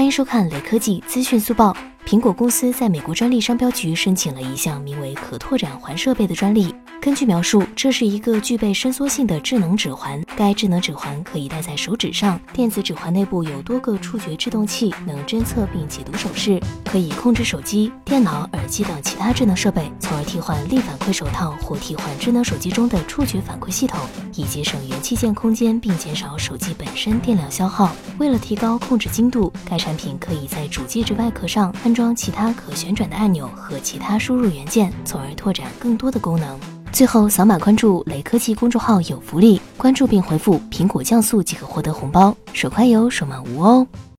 欢迎收看雷科技资讯速报。苹果公司在美国专利商标局申请了一项名为“可拓展环设备”的专利。根据描述，这是一个具备伸缩性的智能指环。该智能指环可以戴在手指上，电子指环内部有多个触觉制动器，能侦测并解读手势，可以控制手机、电脑、耳机等其他智能设备，从而替换力反馈手套或替换智能手机中的触觉反馈系统，以节省元器件空间并减少手机本身电量消耗。为了提高控制精度，该产品可以在主介质外壳上安装其他可旋转的按钮和其他输入元件，从而拓展更多的功能。最后，扫码关注雷科技公众号有福利，关注并回复“苹果降速”即可获得红包，手快有，手慢无哦。